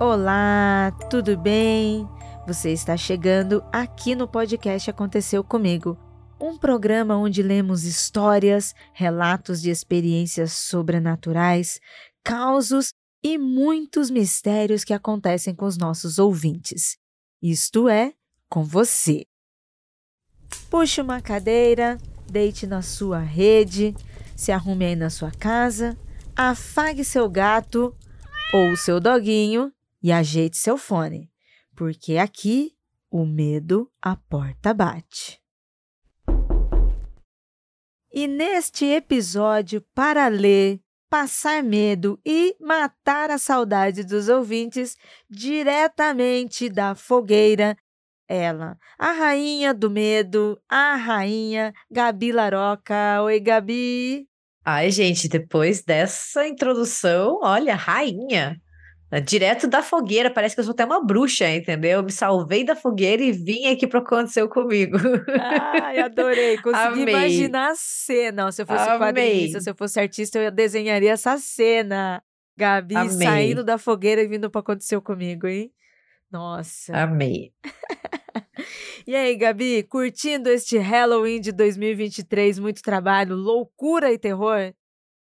Olá, tudo bem? Você está chegando aqui no podcast Aconteceu Comigo, um programa onde lemos histórias, relatos de experiências sobrenaturais, causos e muitos mistérios que acontecem com os nossos ouvintes. Isto é, com você. Puxe uma cadeira, deite na sua rede, se arrume aí na sua casa, afague seu gato ou seu doguinho e ajeite seu fone, porque aqui o medo a porta bate. E neste episódio, para ler, passar medo e matar a saudade dos ouvintes diretamente da fogueira, ela, a rainha do medo, a rainha Gabi Laroca. Oi, Gabi. Ai, gente, depois dessa introdução, olha, rainha. É direto da fogueira, parece que eu sou até uma bruxa, entendeu? Eu me salvei da fogueira e vim aqui para o que aconteceu comigo. Ai, adorei. Consegui Amei. imaginar a cena. Se eu fosse Amei. quadrinista, se eu fosse artista, eu desenharia essa cena. Gabi Amei. saindo da fogueira e vindo para acontecer comigo, hein? Nossa. Amei. e aí, Gabi, curtindo este Halloween de 2023? Muito trabalho, loucura e terror?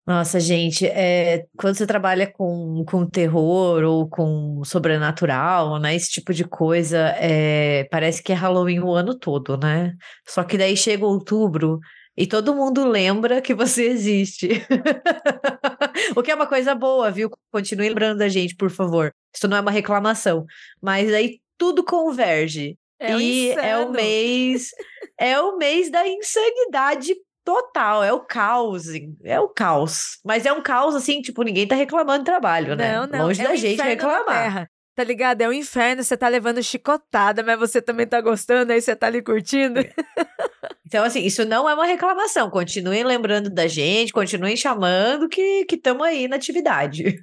Nossa, gente, é, quando você trabalha com, com terror ou com sobrenatural, né? Esse tipo de coisa, é, parece que é Halloween o ano todo, né? Só que daí chega outubro e todo mundo lembra que você existe. o que é uma coisa boa, viu? Continue lembrando da gente, por favor. Isso não é uma reclamação. Mas aí tudo converge. É e é o mês. É o mês da insanidade Total, é o caos, é o caos. Mas é um caos assim, tipo, ninguém tá reclamando de trabalho, né? Não, não. Longe é da gente reclamar. Tá ligado? É um inferno, você tá levando chicotada, mas você também tá gostando, aí você tá ali curtindo. Então, assim, isso não é uma reclamação. Continuem lembrando da gente, continuem chamando que estamos aí na atividade.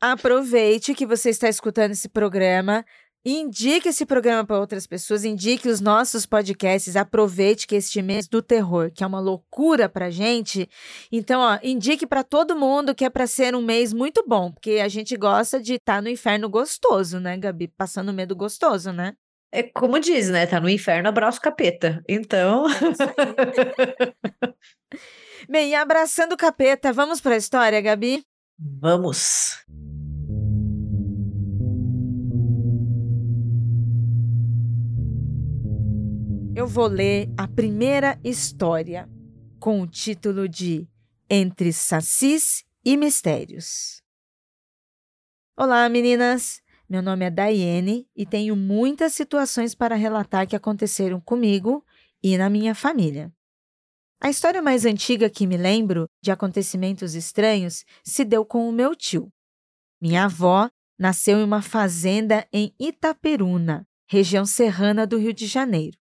Aproveite que você está escutando esse programa. Indique esse programa para outras pessoas, indique os nossos podcasts, aproveite que este mês do terror, que é uma loucura pra gente. Então, ó, indique para todo mundo que é para ser um mês muito bom, porque a gente gosta de estar tá no inferno gostoso, né, Gabi? Passando medo gostoso, né? É como diz, né? Tá no inferno, abraço capeta. Então. É Bem, abraçando o capeta, vamos para a história, Gabi? Vamos. Eu vou ler a primeira história com o título de Entre Sacis e Mistérios. Olá, meninas! Meu nome é Daiane e tenho muitas situações para relatar que aconteceram comigo e na minha família. A história mais antiga que me lembro de acontecimentos estranhos se deu com o meu tio. Minha avó nasceu em uma fazenda em Itaperuna, região serrana do Rio de Janeiro.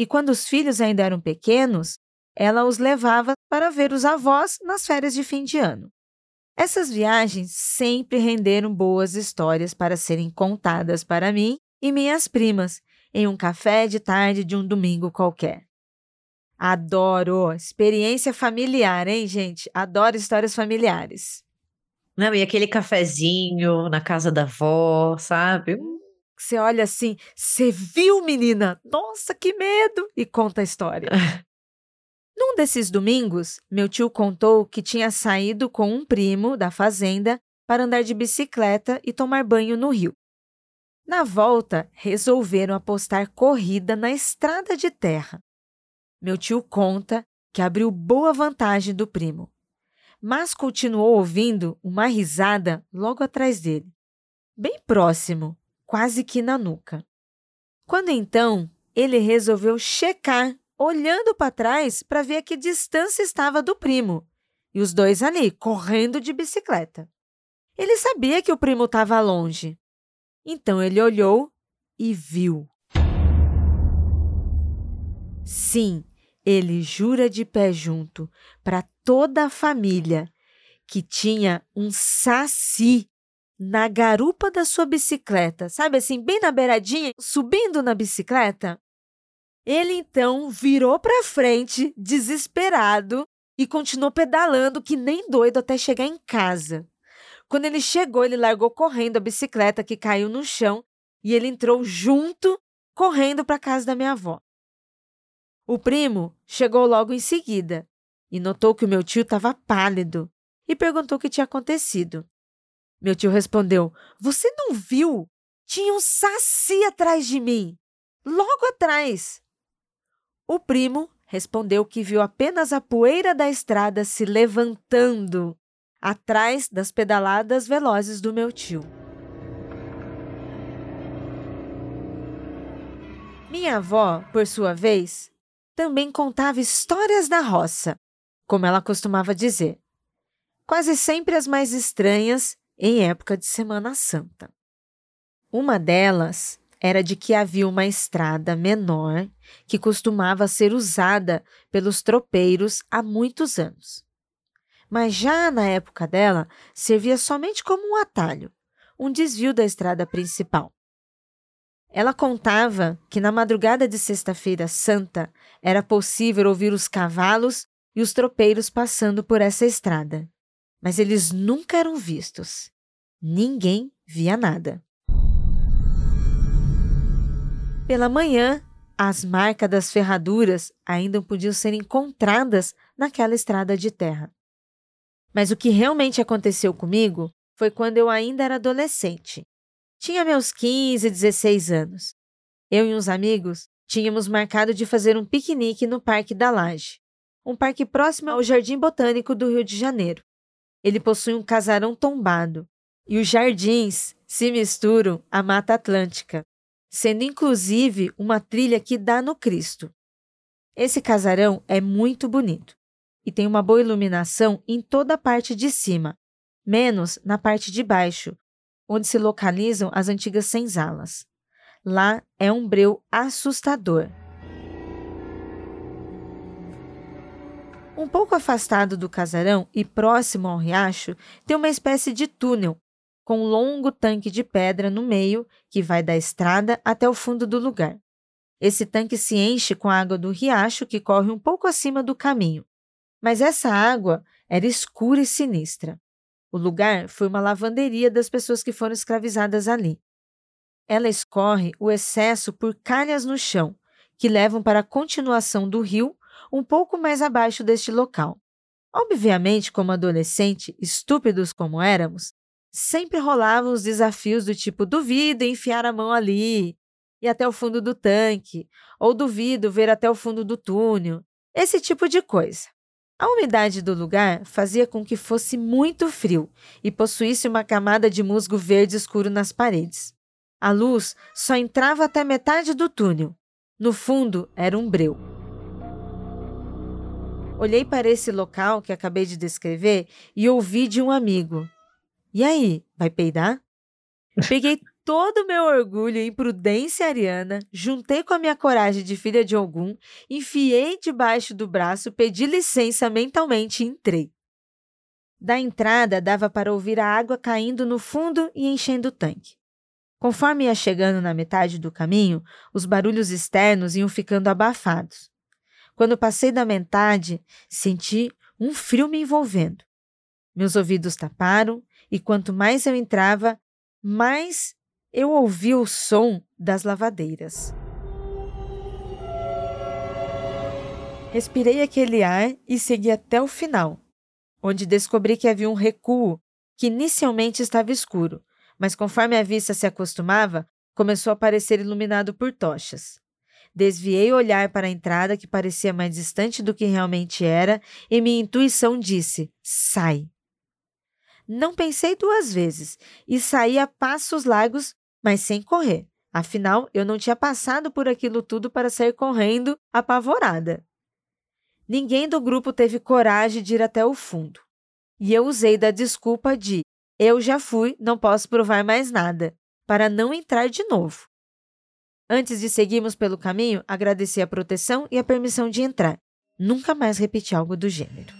E quando os filhos ainda eram pequenos, ela os levava para ver os avós nas férias de fim de ano. Essas viagens sempre renderam boas histórias para serem contadas para mim e minhas primas em um café de tarde de um domingo qualquer. Adoro! Experiência familiar, hein, gente? Adoro histórias familiares. Não, e aquele cafezinho na casa da avó, sabe? Hum, você olha assim, você viu, menina? Nossa, que medo! E conta a história. Num desses domingos, meu tio contou que tinha saído com um primo da fazenda para andar de bicicleta e tomar banho no rio. Na volta, resolveram apostar corrida na estrada de terra. Meu tio conta que abriu boa vantagem do primo, mas continuou ouvindo uma risada logo atrás dele, bem próximo, quase que na nuca. Quando então ele resolveu checar, olhando para trás para ver a que distância estava do primo, e os dois ali, correndo de bicicleta. Ele sabia que o primo estava longe. Então ele olhou e viu. Sim, ele jura de pé junto para toda a família que tinha um saci na garupa da sua bicicleta, sabe assim, bem na beiradinha, subindo na bicicleta? Ele então virou para frente, desesperado, e continuou pedalando que nem doido até chegar em casa. Quando ele chegou, ele largou correndo a bicicleta que caiu no chão e ele entrou junto, correndo para a casa da minha avó. O primo chegou logo em seguida e notou que o meu tio estava pálido e perguntou o que tinha acontecido. Meu tio respondeu: Você não viu? Tinha um saci atrás de mim, logo atrás. O primo respondeu que viu apenas a poeira da estrada se levantando atrás das pedaladas velozes do meu tio. Minha avó, por sua vez, também contava histórias da roça, como ela costumava dizer, quase sempre as mais estranhas em época de Semana Santa. Uma delas era de que havia uma estrada menor que costumava ser usada pelos tropeiros há muitos anos. Mas já na época dela, servia somente como um atalho, um desvio da estrada principal. Ela contava que na madrugada de Sexta-feira Santa era possível ouvir os cavalos e os tropeiros passando por essa estrada, mas eles nunca eram vistos. Ninguém via nada. Pela manhã, as marcas das ferraduras ainda podiam ser encontradas naquela estrada de terra. Mas o que realmente aconteceu comigo foi quando eu ainda era adolescente. Tinha meus 15, 16 anos. Eu e uns amigos tínhamos marcado de fazer um piquenique no Parque da Laje, um parque próximo ao Jardim Botânico do Rio de Janeiro. Ele possui um casarão tombado e os jardins se misturam à Mata Atlântica, sendo inclusive uma trilha que dá no Cristo. Esse casarão é muito bonito e tem uma boa iluminação em toda a parte de cima, menos na parte de baixo, onde se localizam as antigas senzalas. Lá é um breu assustador. Um pouco afastado do casarão e próximo ao riacho, tem uma espécie de túnel com um longo tanque de pedra no meio que vai da estrada até o fundo do lugar. Esse tanque se enche com a água do riacho que corre um pouco acima do caminho. Mas essa água era escura e sinistra. O lugar foi uma lavanderia das pessoas que foram escravizadas ali. Ela escorre o excesso por calhas no chão, que levam para a continuação do rio um pouco mais abaixo deste local. Obviamente, como adolescente, estúpidos como éramos, sempre rolavam os desafios do tipo duvido enfiar a mão ali e até o fundo do tanque, ou duvido ver até o fundo do túnel, esse tipo de coisa. A umidade do lugar fazia com que fosse muito frio e possuísse uma camada de musgo verde escuro nas paredes. A luz só entrava até metade do túnel. No fundo era um breu. Olhei para esse local que acabei de descrever e ouvi de um amigo: e aí, vai peidar? Peguei todo o meu orgulho e imprudência ariana, juntei com a minha coragem de filha de algum, enfiei debaixo do braço, pedi licença mentalmente e entrei. Da entrada dava para ouvir a água caindo no fundo e enchendo o tanque. Conforme ia chegando na metade do caminho, os barulhos externos iam ficando abafados. Quando passei da metade, senti um frio me envolvendo. Meus ouvidos taparam e quanto mais eu entrava, mais eu ouvia o som das lavadeiras. Respirei aquele ar e segui até o final, onde descobri que havia um recuo que inicialmente estava escuro, mas conforme a vista se acostumava, começou a parecer iluminado por tochas. Desviei o olhar para a entrada, que parecia mais distante do que realmente era, e minha intuição disse: sai. Não pensei duas vezes e saí a passos largos, mas sem correr. Afinal, eu não tinha passado por aquilo tudo para sair correndo apavorada. Ninguém do grupo teve coragem de ir até o fundo. E eu usei da desculpa de eu já fui, não posso provar mais nada, para não entrar de novo. Antes de seguirmos pelo caminho, agradeci a proteção e a permissão de entrar. Nunca mais repeti algo do gênero.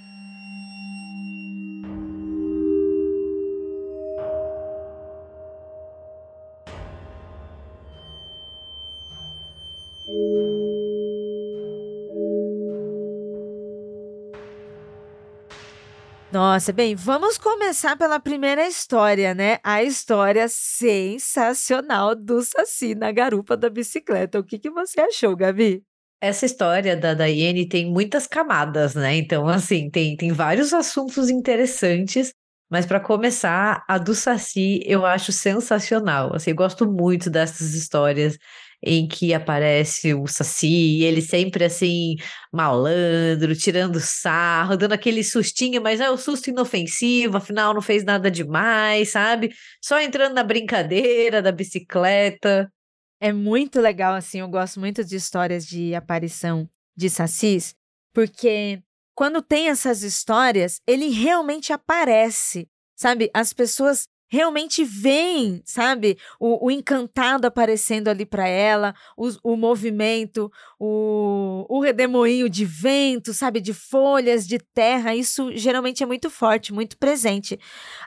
Nossa, bem, vamos começar pela primeira história, né? A história sensacional do Saci na garupa da bicicleta. O que, que você achou, Gabi? Essa história da Daiane tem muitas camadas, né? Então, assim, tem, tem vários assuntos interessantes, mas para começar, a do Saci eu acho sensacional. Assim, eu gosto muito dessas histórias em que aparece o Saci, ele sempre assim, malandro, tirando sarro, dando aquele sustinho, mas é o susto inofensivo, afinal não fez nada demais, sabe? Só entrando na brincadeira da bicicleta. É muito legal, assim, eu gosto muito de histórias de aparição de sacis, porque quando tem essas histórias, ele realmente aparece, sabe? As pessoas realmente veem, sabe? O, o encantado aparecendo ali para ela, o, o, movimento, o, o redemoinho de vento, sabe? De folhas, de terra. Isso geralmente é muito forte, muito presente.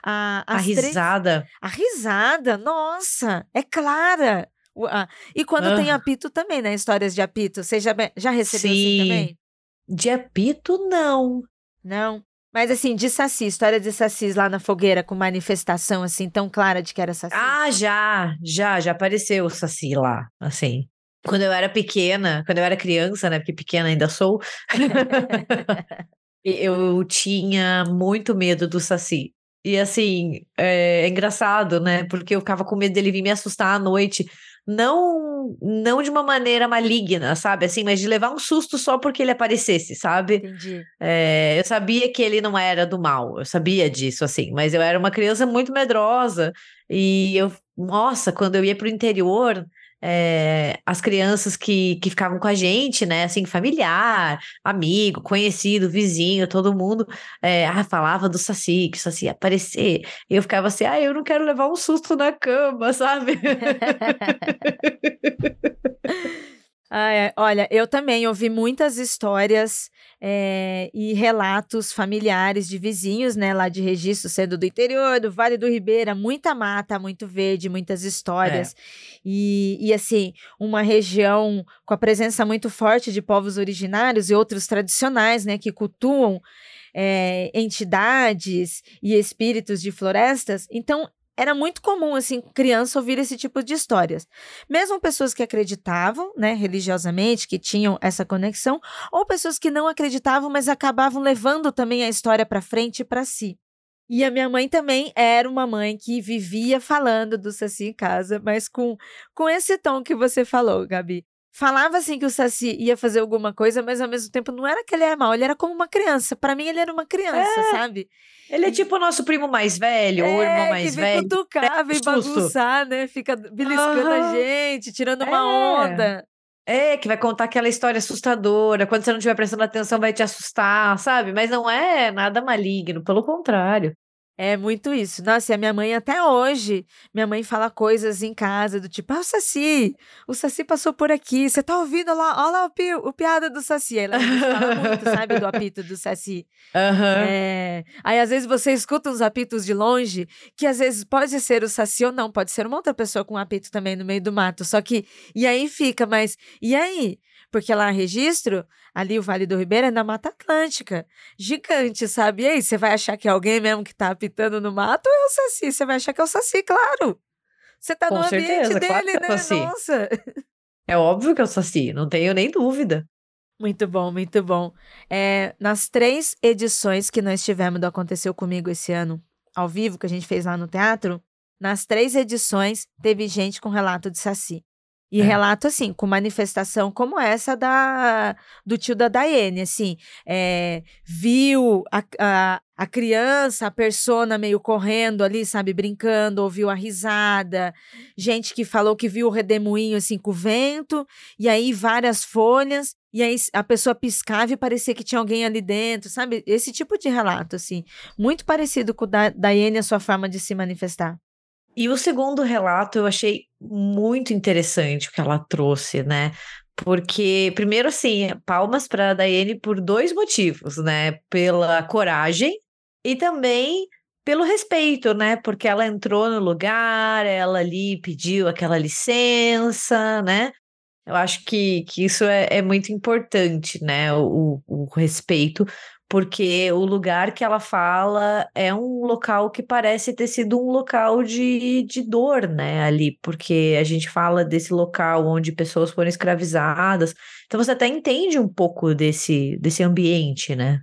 A, a risada. Três... A risada, nossa, é clara. E quando ah. tem apito também, né? Histórias de apito. Você já, já recebeu assim Sim. assim também? De apito, não. Não. Mas assim, de Saci, história de Saci lá na fogueira com manifestação assim tão clara de que era Saci. Ah, já, já, já apareceu o Saci lá, assim. Quando eu era pequena, quando eu era criança, né, porque pequena ainda sou, eu tinha muito medo do Saci. E assim, é, é engraçado, né, porque eu ficava com medo dele vir me assustar à noite não não de uma maneira maligna, sabe? Assim, mas de levar um susto só porque ele aparecesse, sabe? Entendi. É, eu sabia que ele não era do mal, eu sabia disso, assim, mas eu era uma criança muito medrosa e eu, nossa, quando eu ia para o interior, é, as crianças que, que ficavam com a gente, né? Assim, familiar, amigo, conhecido, vizinho, todo mundo é, ah, falava do Saci, que o Saci ia aparecer. E eu ficava assim, ah, eu não quero levar um susto na cama, sabe? Ah, olha, eu também ouvi muitas histórias é, e relatos familiares de vizinhos, né, lá de registro, sendo do interior, do Vale do Ribeira, muita mata, muito verde, muitas histórias. É. E, e, assim, uma região com a presença muito forte de povos originários e outros tradicionais, né, que cultuam é, entidades e espíritos de florestas. Então, era muito comum, assim, criança ouvir esse tipo de histórias. Mesmo pessoas que acreditavam, né, religiosamente, que tinham essa conexão, ou pessoas que não acreditavam, mas acabavam levando também a história para frente para si. E a minha mãe também era uma mãe que vivia falando do Saci em casa, mas com, com esse tom que você falou, Gabi falava assim que o Saci ia fazer alguma coisa, mas ao mesmo tempo não era que ele era mal, ele era como uma criança. Para mim, ele era uma criança, é. sabe? Ele é tipo o nosso primo mais velho, é, ou irmão mais que vem velho. Cutucar, vem bagunçar, né? Fica beliscando a gente, tirando uma é. onda. É, que vai contar aquela história assustadora. Quando você não estiver prestando atenção, vai te assustar, sabe? Mas não é nada maligno, pelo contrário. É muito isso. Nossa, e a minha mãe até hoje, minha mãe fala coisas em casa do tipo, ah, o Saci, o Saci passou por aqui, você tá ouvindo lá, olha lá o, pi, o piada do Saci. Ela fala muito, sabe, do apito do Saci. Uhum. É... Aí às vezes você escuta uns apitos de longe, que às vezes pode ser o Saci ou não, pode ser uma outra pessoa com um apito também no meio do mato, só que, e aí fica, mas, e aí? Porque lá registro, ali o Vale do Ribeira é na Mata Atlântica. Gigante, sabe? E aí, você vai achar que é alguém mesmo que tá apitando no mato ou é o Saci? Você vai achar que é o Saci, claro. Você tá Com no certeza, ambiente claro dele, é né? Nossa. É óbvio que é o Saci, não tenho nem dúvida. Muito bom, muito bom. É, nas três edições que nós tivemos do Aconteceu Comigo esse ano, ao vivo, que a gente fez lá no teatro, nas três edições teve gente com relato de Saci. E é. relato, assim, com manifestação como essa da do tio da Daiane, assim, é, viu a, a, a criança, a persona meio correndo ali, sabe, brincando, ouviu a risada, gente que falou que viu o redemoinho, assim, com o vento, e aí várias folhas, e aí a pessoa piscava e parecia que tinha alguém ali dentro, sabe? Esse tipo de relato, assim, muito parecido com o da Daiane, a sua forma de se manifestar. E o segundo relato eu achei muito interessante o que ela trouxe, né? Porque, primeiro, assim, palmas para a Daiane por dois motivos, né? Pela coragem e também pelo respeito, né? Porque ela entrou no lugar, ela ali pediu aquela licença, né? Eu acho que, que isso é, é muito importante, né? O, o respeito, porque o lugar que ela fala é um local que parece ter sido um local de, de dor, né? Ali, porque a gente fala desse local onde pessoas foram escravizadas. Então você até entende um pouco desse, desse ambiente, né?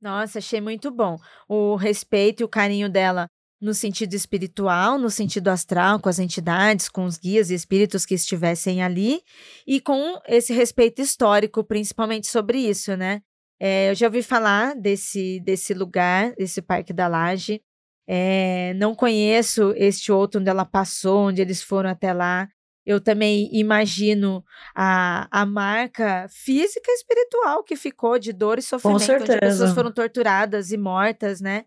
Nossa, achei muito bom. O respeito e o carinho dela no sentido espiritual, no sentido astral, com as entidades, com os guias e espíritos que estivessem ali, e com esse respeito histórico, principalmente sobre isso, né? É, eu já ouvi falar desse, desse lugar, desse Parque da Laje. É, não conheço este outro onde ela passou, onde eles foram até lá. Eu também imagino a, a marca física e espiritual que ficou de dor e sofrimento, onde pessoas foram torturadas e mortas, né?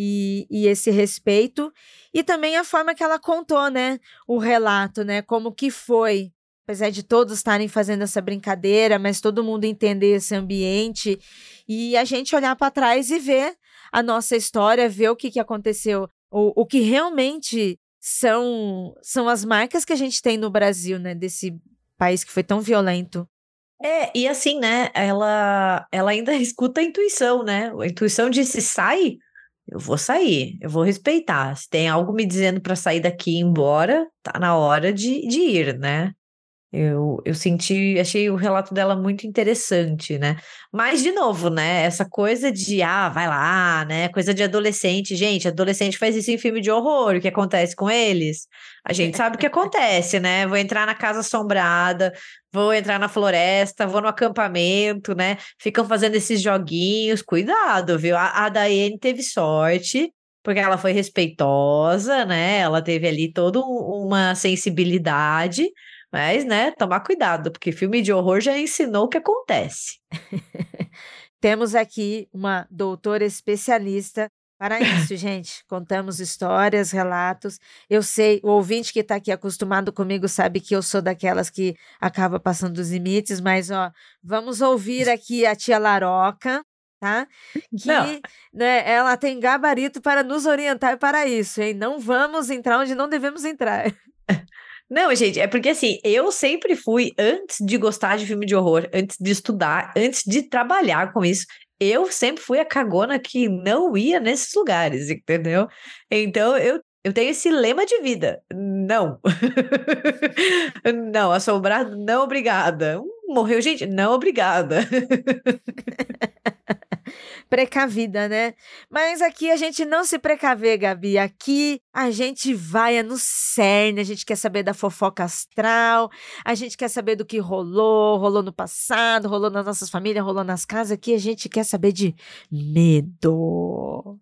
e, e esse respeito, e também a forma que ela contou, né, o relato, né, como que foi, apesar de todos estarem fazendo essa brincadeira, mas todo mundo entender esse ambiente e a gente olhar para trás e ver a nossa história, ver o que, que aconteceu, o, o que realmente são, são as marcas que a gente tem no Brasil, né, desse país que foi tão violento. É, e assim, né, ela, ela ainda escuta a intuição, né? A intuição disse, sai, eu vou sair, eu vou respeitar. Se tem algo me dizendo para sair daqui e ir embora, tá na hora de, de ir, né? Eu, eu senti, achei o relato dela muito interessante, né? Mas, de novo, né? Essa coisa de, ah, vai lá, né? Coisa de adolescente. Gente, adolescente faz isso em filme de horror. O que acontece com eles? A gente sabe o que acontece, né? Vou entrar na casa assombrada, vou entrar na floresta, vou no acampamento, né? Ficam fazendo esses joguinhos. Cuidado, viu? A, a Daiane teve sorte porque ela foi respeitosa, né? Ela teve ali toda uma sensibilidade, mas, né, tomar cuidado, porque filme de horror já ensinou o que acontece. Temos aqui uma doutora especialista para isso, gente. Contamos histórias, relatos. Eu sei, o ouvinte que está aqui acostumado comigo sabe que eu sou daquelas que acaba passando dos limites, mas ó, vamos ouvir aqui a tia Laroca, tá? Que né, ela tem gabarito para nos orientar para isso, hein? Não vamos entrar onde não devemos entrar. Não, gente, é porque assim, eu sempre fui, antes de gostar de filme de horror, antes de estudar, antes de trabalhar com isso, eu sempre fui a cagona que não ia nesses lugares, entendeu? Então eu, eu tenho esse lema de vida. Não. não, assombrado, não obrigada. Morreu gente? Não obrigada. precavida, né? Mas aqui a gente não se precaver, Gabi. Aqui a gente vai é no cerne, a gente quer saber da fofoca astral, a gente quer saber do que rolou, rolou no passado, rolou nas nossas famílias, rolou nas casas. Aqui a gente quer saber de medo.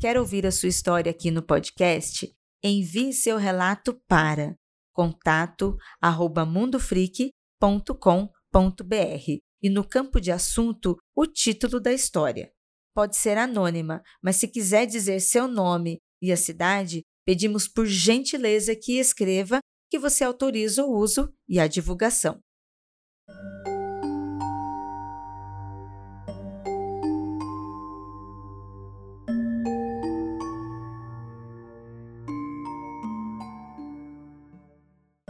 Quer ouvir a sua história aqui no podcast? Envie seu relato para contato arroba e no campo de assunto o título da história. Pode ser anônima, mas se quiser dizer seu nome e a cidade, pedimos por gentileza que escreva que você autoriza o uso e a divulgação.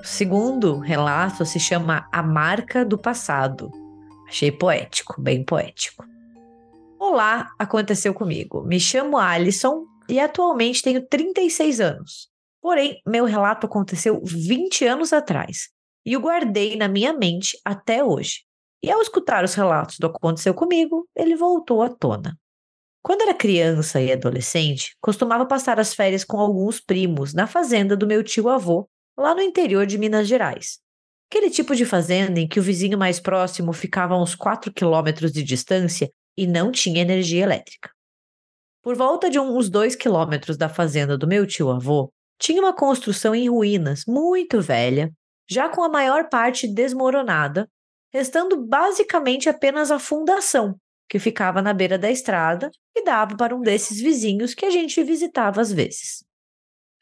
Segundo relato se chama A Marca do Passado. Achei poético, bem poético. Olá, aconteceu comigo. Me chamo Alison e atualmente tenho 36 anos. Porém, meu relato aconteceu 20 anos atrás e o guardei na minha mente até hoje. E ao escutar os relatos do que aconteceu comigo, ele voltou à tona. Quando era criança e adolescente, costumava passar as férias com alguns primos na fazenda do meu tio avô, lá no interior de Minas Gerais. Aquele tipo de fazenda em que o vizinho mais próximo ficava a uns 4 quilômetros de distância e não tinha energia elétrica. Por volta de uns 2 quilômetros da fazenda do meu tio-avô, tinha uma construção em ruínas, muito velha, já com a maior parte desmoronada, restando basicamente apenas a fundação, que ficava na beira da estrada e dava para um desses vizinhos que a gente visitava às vezes.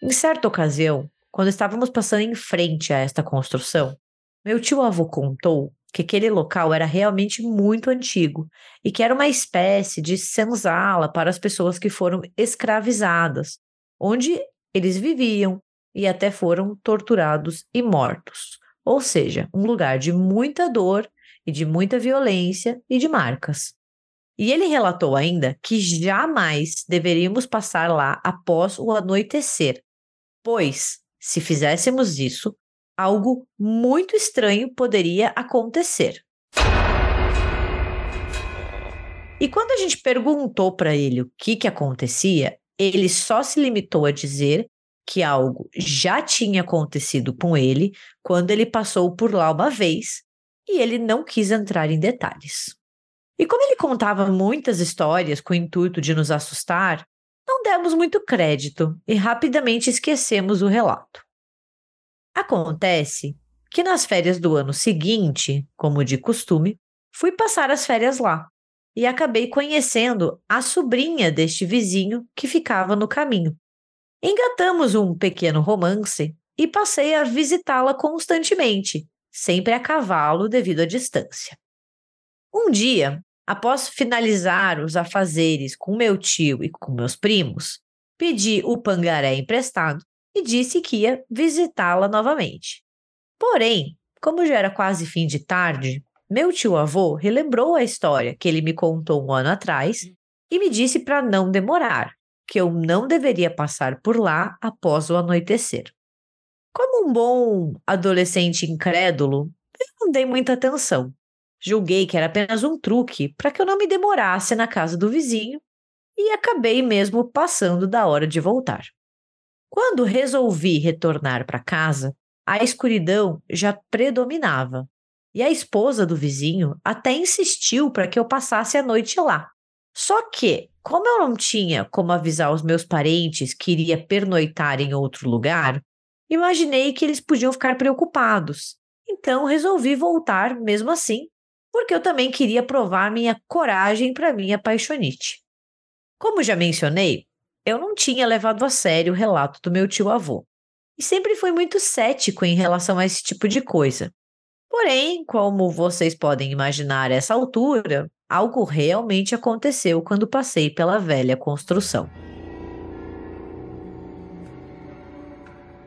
Em certa ocasião, quando estávamos passando em frente a esta construção, meu tio-avô contou que aquele local era realmente muito antigo e que era uma espécie de senzala para as pessoas que foram escravizadas, onde eles viviam e até foram torturados e mortos. Ou seja, um lugar de muita dor e de muita violência e de marcas. E ele relatou ainda que jamais deveríamos passar lá após o anoitecer, pois, se fizéssemos isso, algo muito estranho poderia acontecer. E quando a gente perguntou para ele o que, que acontecia, ele só se limitou a dizer que algo já tinha acontecido com ele quando ele passou por lá uma vez e ele não quis entrar em detalhes. E como ele contava muitas histórias com o intuito de nos assustar, não demos muito crédito e rapidamente esquecemos o relato. Acontece que nas férias do ano seguinte, como de costume, fui passar as férias lá e acabei conhecendo a sobrinha deste vizinho que ficava no caminho. Engatamos um pequeno romance e passei a visitá-la constantemente, sempre a cavalo devido à distância. Um dia, após finalizar os afazeres com meu tio e com meus primos, pedi o pangaré emprestado e disse que ia visitá-la novamente. Porém, como já era quase fim de tarde, meu tio-avô relembrou a história que ele me contou um ano atrás e me disse para não demorar, que eu não deveria passar por lá após o anoitecer. Como um bom adolescente incrédulo, eu não dei muita atenção. Julguei que era apenas um truque para que eu não me demorasse na casa do vizinho e acabei mesmo passando da hora de voltar. Quando resolvi retornar para casa, a escuridão já predominava e a esposa do vizinho até insistiu para que eu passasse a noite lá. Só que, como eu não tinha como avisar os meus parentes que iria pernoitar em outro lugar, imaginei que eles podiam ficar preocupados. Então resolvi voltar mesmo assim, porque eu também queria provar minha coragem para minha paixonite. Como já mencionei, eu não tinha levado a sério o relato do meu tio-avô e sempre fui muito cético em relação a esse tipo de coisa. Porém, como vocês podem imaginar a essa altura, algo realmente aconteceu quando passei pela velha construção.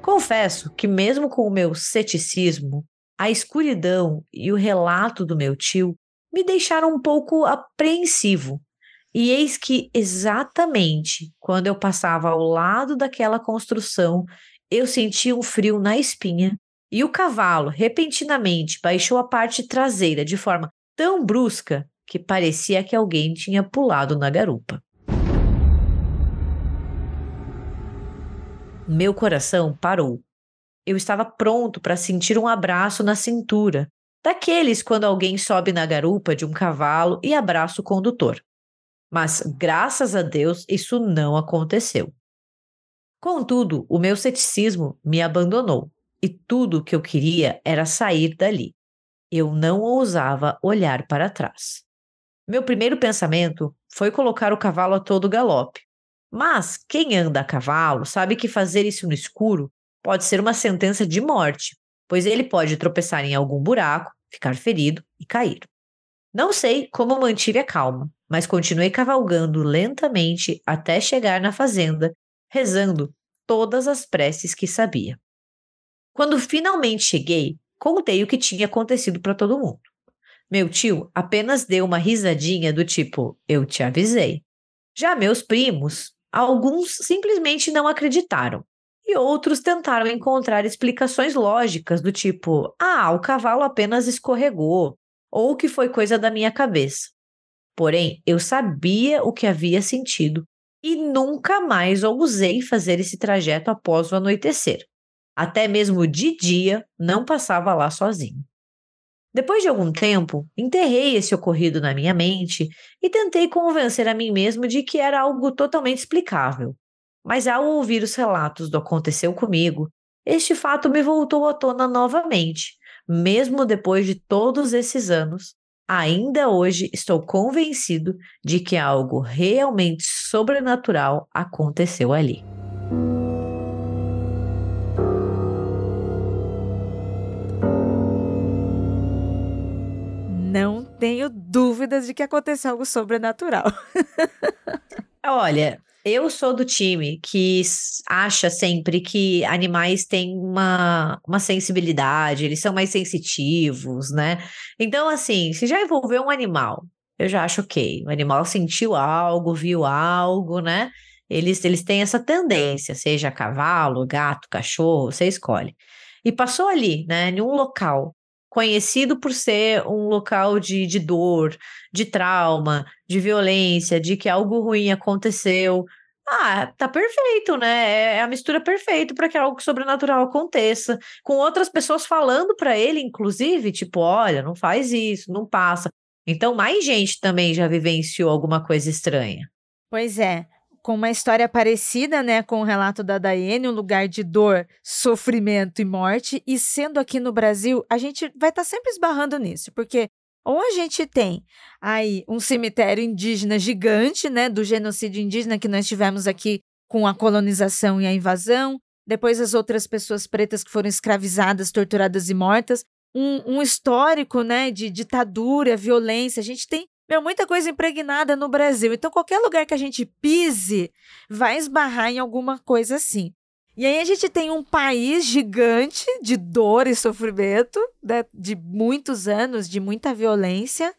Confesso que, mesmo com o meu ceticismo, a escuridão e o relato do meu tio me deixaram um pouco apreensivo. E eis que, exatamente quando eu passava ao lado daquela construção, eu senti um frio na espinha e o cavalo repentinamente baixou a parte traseira de forma tão brusca que parecia que alguém tinha pulado na garupa. Meu coração parou. Eu estava pronto para sentir um abraço na cintura, daqueles quando alguém sobe na garupa de um cavalo e abraça o condutor. Mas, graças a Deus, isso não aconteceu. Contudo, o meu ceticismo me abandonou e tudo o que eu queria era sair dali. Eu não ousava olhar para trás. Meu primeiro pensamento foi colocar o cavalo a todo galope. Mas quem anda a cavalo sabe que fazer isso no escuro pode ser uma sentença de morte, pois ele pode tropeçar em algum buraco, ficar ferido e cair. Não sei como mantive a calma, mas continuei cavalgando lentamente até chegar na fazenda, rezando todas as preces que sabia. Quando finalmente cheguei, contei o que tinha acontecido para todo mundo. Meu tio apenas deu uma risadinha do tipo: Eu te avisei. Já meus primos, alguns simplesmente não acreditaram. E outros tentaram encontrar explicações lógicas do tipo: ah, o cavalo apenas escorregou, ou que foi coisa da minha cabeça. Porém, eu sabia o que havia sentido e nunca mais ousei fazer esse trajeto após o anoitecer. Até mesmo de dia não passava lá sozinho. Depois de algum tempo, enterrei esse ocorrido na minha mente e tentei convencer a mim mesmo de que era algo totalmente explicável. Mas ao ouvir os relatos do aconteceu comigo, este fato me voltou à tona novamente. Mesmo depois de todos esses anos, ainda hoje estou convencido de que algo realmente sobrenatural aconteceu ali. tenho dúvidas de que aconteceu algo sobrenatural. Olha, Eu sou do time que acha sempre que animais têm uma, uma sensibilidade, eles são mais sensitivos, né? Então, assim, se já envolveu um animal, eu já acho ok. O animal sentiu algo, viu algo, né? Eles, eles têm essa tendência, seja cavalo, gato, cachorro, você escolhe. E passou ali, né, em um local conhecido por ser um local de, de dor, de trauma, de violência, de que algo ruim aconteceu. Ah, tá perfeito, né? É a mistura perfeita para que algo sobrenatural aconteça, com outras pessoas falando para ele, inclusive, tipo, olha, não faz isso, não passa. Então, mais gente também já vivenciou alguma coisa estranha. Pois é com uma história parecida, né, com o relato da Daiane, um lugar de dor, sofrimento e morte, e sendo aqui no Brasil, a gente vai estar tá sempre esbarrando nisso, porque ou a gente tem aí um cemitério indígena gigante, né, do genocídio indígena que nós tivemos aqui com a colonização e a invasão, depois as outras pessoas pretas que foram escravizadas, torturadas e mortas, um, um histórico, né, de ditadura, violência. A gente tem meu, muita coisa impregnada no Brasil. Então, qualquer lugar que a gente pise vai esbarrar em alguma coisa assim. E aí a gente tem um país gigante de dor e sofrimento, né, de muitos anos, de muita violência,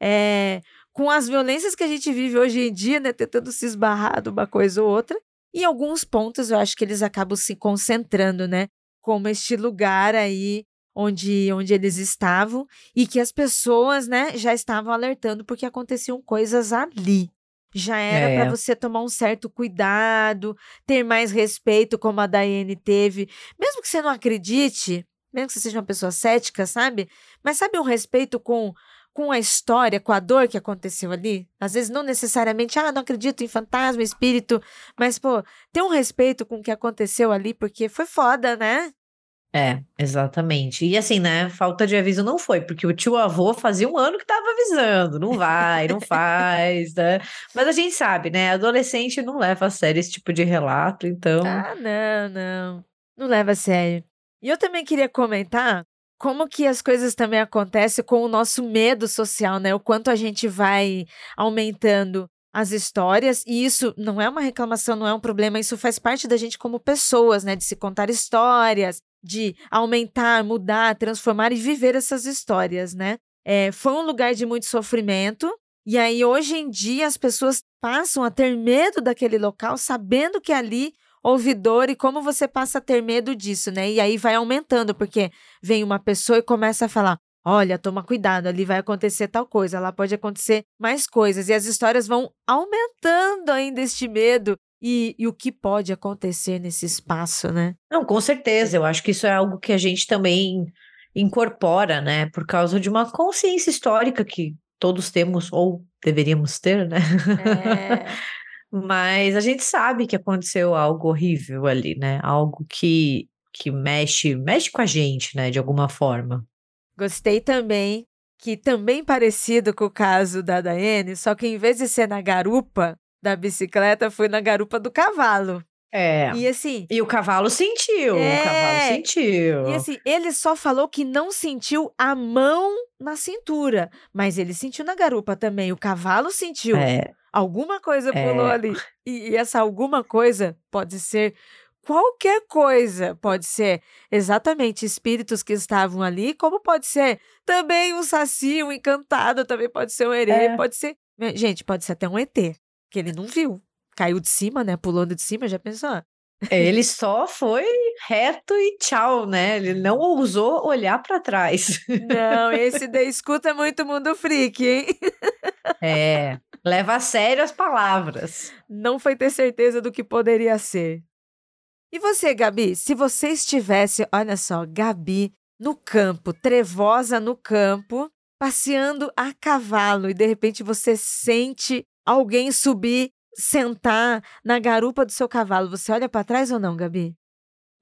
é, com as violências que a gente vive hoje em dia, né, tentando se esbarrar de uma coisa ou outra. E alguns pontos eu acho que eles acabam se concentrando, né? Como este lugar aí onde, onde eles estavam e que as pessoas, né, já estavam alertando porque aconteciam coisas ali. Já era é. para você tomar um certo cuidado, ter mais respeito, como a Daiane teve. Mesmo que você não acredite, mesmo que você seja uma pessoa cética, sabe? Mas sabe um respeito com com a história, com a dor que aconteceu ali. Às vezes não necessariamente, ah, não acredito em fantasma, espírito, mas pô, ter um respeito com o que aconteceu ali, porque foi foda, né? É, exatamente. E assim, né? Falta de aviso não foi, porque o tio avô fazia um ano que tava avisando, não vai, não faz, né? Mas a gente sabe, né? Adolescente não leva a sério esse tipo de relato, então. Ah, não, não. Não leva a sério. E eu também queria comentar como que as coisas também acontecem com o nosso medo social, né? O quanto a gente vai aumentando as histórias, e isso não é uma reclamação, não é um problema, isso faz parte da gente como pessoas, né? De se contar histórias, de aumentar, mudar, transformar e viver essas histórias, né? É, foi um lugar de muito sofrimento, e aí hoje em dia as pessoas passam a ter medo daquele local, sabendo que ali houve dor e como você passa a ter medo disso, né? E aí vai aumentando, porque vem uma pessoa e começa a falar: olha, toma cuidado, ali vai acontecer tal coisa, lá pode acontecer mais coisas. E as histórias vão aumentando ainda este medo e, e, o que pode acontecer nesse espaço, né? Não, com certeza. Eu acho que isso é algo que a gente também incorpora, né? Por causa de uma consciência histórica que todos temos ou deveríamos ter, né? É. Mas a gente sabe que aconteceu algo horrível ali, né? Algo que, que mexe, mexe com a gente, né? De alguma forma. Gostei também que também parecido com o caso da Daiane, só que em vez de ser na garupa, da bicicleta foi na garupa do cavalo. É. E assim. E o cavalo sentiu. É, o cavalo sentiu. E assim, ele só falou que não sentiu a mão na cintura. Mas ele sentiu na garupa também. O cavalo sentiu. É. Alguma coisa pulou é. ali. E, e essa alguma coisa pode ser qualquer coisa. Pode ser exatamente espíritos que estavam ali, como pode ser também um saci, um encantado, também pode ser um herê, é. pode ser. Gente, pode ser até um ET que ele não viu. Caiu de cima, né? Pulando de cima, já pensou? Ele só foi reto e tchau, né? Ele não ousou olhar para trás. Não, esse da escuta é muito mundo freak, hein? É, leva a sério as palavras. Não foi ter certeza do que poderia ser. E você, Gabi, se você estivesse, olha só, Gabi no campo, trevosa no campo, passeando a cavalo e de repente você sente alguém subir, sentar na garupa do seu cavalo, você olha para trás ou não, Gabi?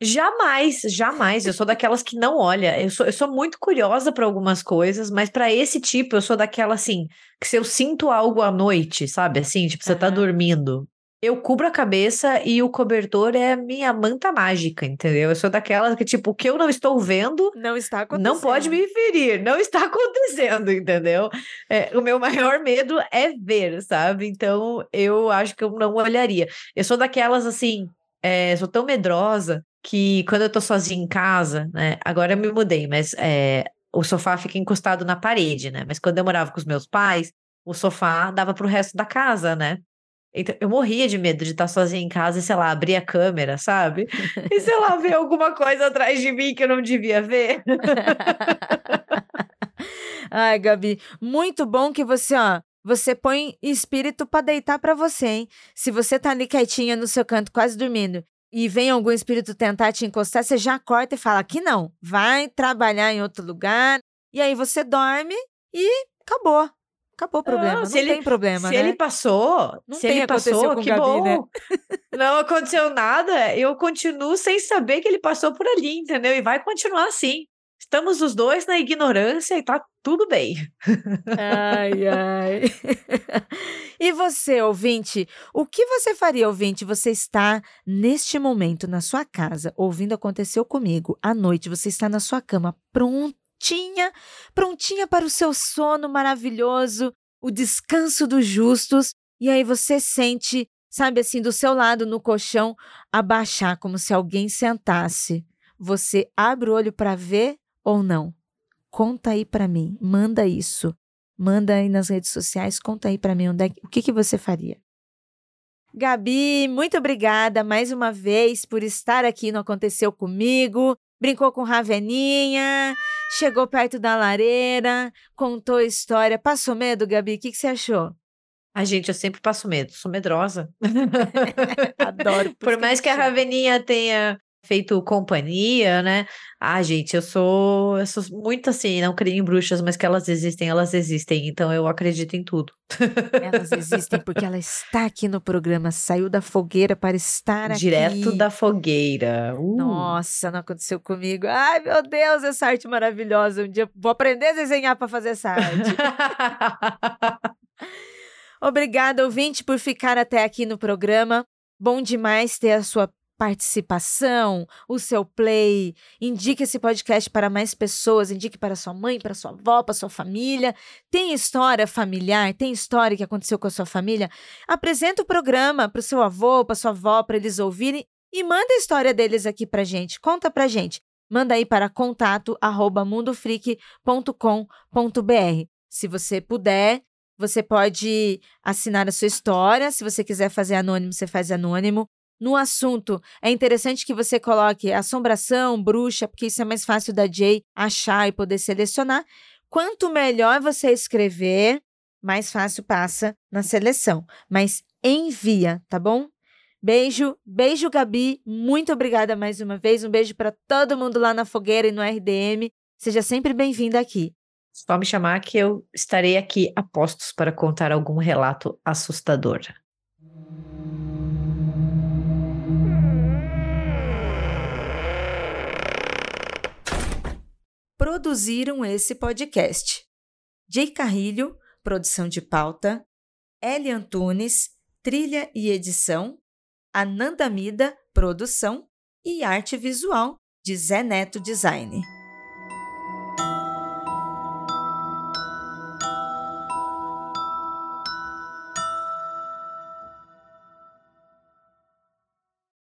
Jamais, jamais. Eu sou daquelas que não olha. Eu sou, eu sou muito curiosa para algumas coisas, mas para esse tipo, eu sou daquela assim, que se eu sinto algo à noite, sabe? Assim, tipo, você uhum. tá dormindo. Eu cubro a cabeça e o cobertor é a minha manta mágica, entendeu? Eu sou daquela que, tipo, o que eu não estou vendo não está acontecendo. Não pode me ferir, não está acontecendo, entendeu? É, o meu maior medo é ver, sabe? Então, eu acho que eu não olharia. Eu sou daquelas, assim, é, sou tão medrosa que quando eu tô sozinha em casa, né? Agora eu me mudei, mas é, o sofá fica encostado na parede, né? Mas quando eu morava com os meus pais, o sofá dava pro resto da casa, né? Então, eu morria de medo de estar sozinha em casa e, sei lá, abrir a câmera, sabe? E, sei lá, ver alguma coisa atrás de mim que eu não devia ver. Ai, Gabi, muito bom que você, ó, você põe espírito para deitar para você, hein? Se você tá ali quietinha no seu canto, quase dormindo, e vem algum espírito tentar te encostar, você já corta e fala: aqui não, vai trabalhar em outro lugar. E aí você dorme e acabou. Acabou o problema. Não, não tem ele, problema. Se né? ele passou, não se ele passou, que Gabi, bom. Né? Não aconteceu nada. Eu continuo sem saber que ele passou por ali, entendeu? E vai continuar assim. Estamos os dois na ignorância e tá tudo bem. Ai, ai. e você, ouvinte, o que você faria, ouvinte? Você está neste momento na sua casa, ouvindo aconteceu comigo, à noite, você está na sua cama, pronto prontinha, prontinha para o seu sono maravilhoso, o descanso dos justos, e aí você sente, sabe assim, do seu lado no colchão, abaixar como se alguém sentasse. Você abre o olho para ver ou não? Conta aí para mim, manda isso. Manda aí nas redes sociais, conta aí para mim onde é, o que, que você faria. Gabi, muito obrigada mais uma vez por estar aqui no Aconteceu Comigo brincou com Raveninha, chegou perto da lareira, contou história. Passou medo, Gabi? O que, que você achou? A gente, eu sempre passo medo, sou medrosa. Adoro. Por, por mais que, que a Raveninha tenha feito companhia, né? Ah, gente, eu sou, eu sou muito assim, não creio em bruxas, mas que elas existem, elas existem, então eu acredito em tudo. Elas existem porque ela está aqui no programa, saiu da fogueira para estar Direto aqui. Direto da fogueira. Uh. Nossa, não aconteceu comigo. Ai, meu Deus, essa arte maravilhosa. Um dia vou aprender a desenhar para fazer essa arte. Obrigada, ouvinte, por ficar até aqui no programa. Bom demais ter a sua participação, o seu play. Indique esse podcast para mais pessoas, indique para sua mãe, para sua avó, para sua família. Tem história familiar, tem história que aconteceu com a sua família? Apresenta o programa para o seu avô, para sua avó, para eles ouvirem e manda a história deles aqui para gente. Conta para gente. Manda aí para contato@mundofreak.com.br. Se você puder, você pode assinar a sua história. Se você quiser fazer anônimo, você faz anônimo no assunto. É interessante que você coloque assombração, bruxa, porque isso é mais fácil da Jay achar e poder selecionar. Quanto melhor você escrever, mais fácil passa na seleção. Mas envia, tá bom? Beijo, beijo, Gabi. Muito obrigada mais uma vez. Um beijo para todo mundo lá na fogueira e no RDM. Seja sempre bem-vinda aqui. Só me chamar que eu estarei aqui a postos para contar algum relato assustador. Produziram esse podcast. Jay Carrilho, produção de pauta, Eli Antunes, trilha e edição, Ananda Mida, produção e arte visual de Zé Neto Design.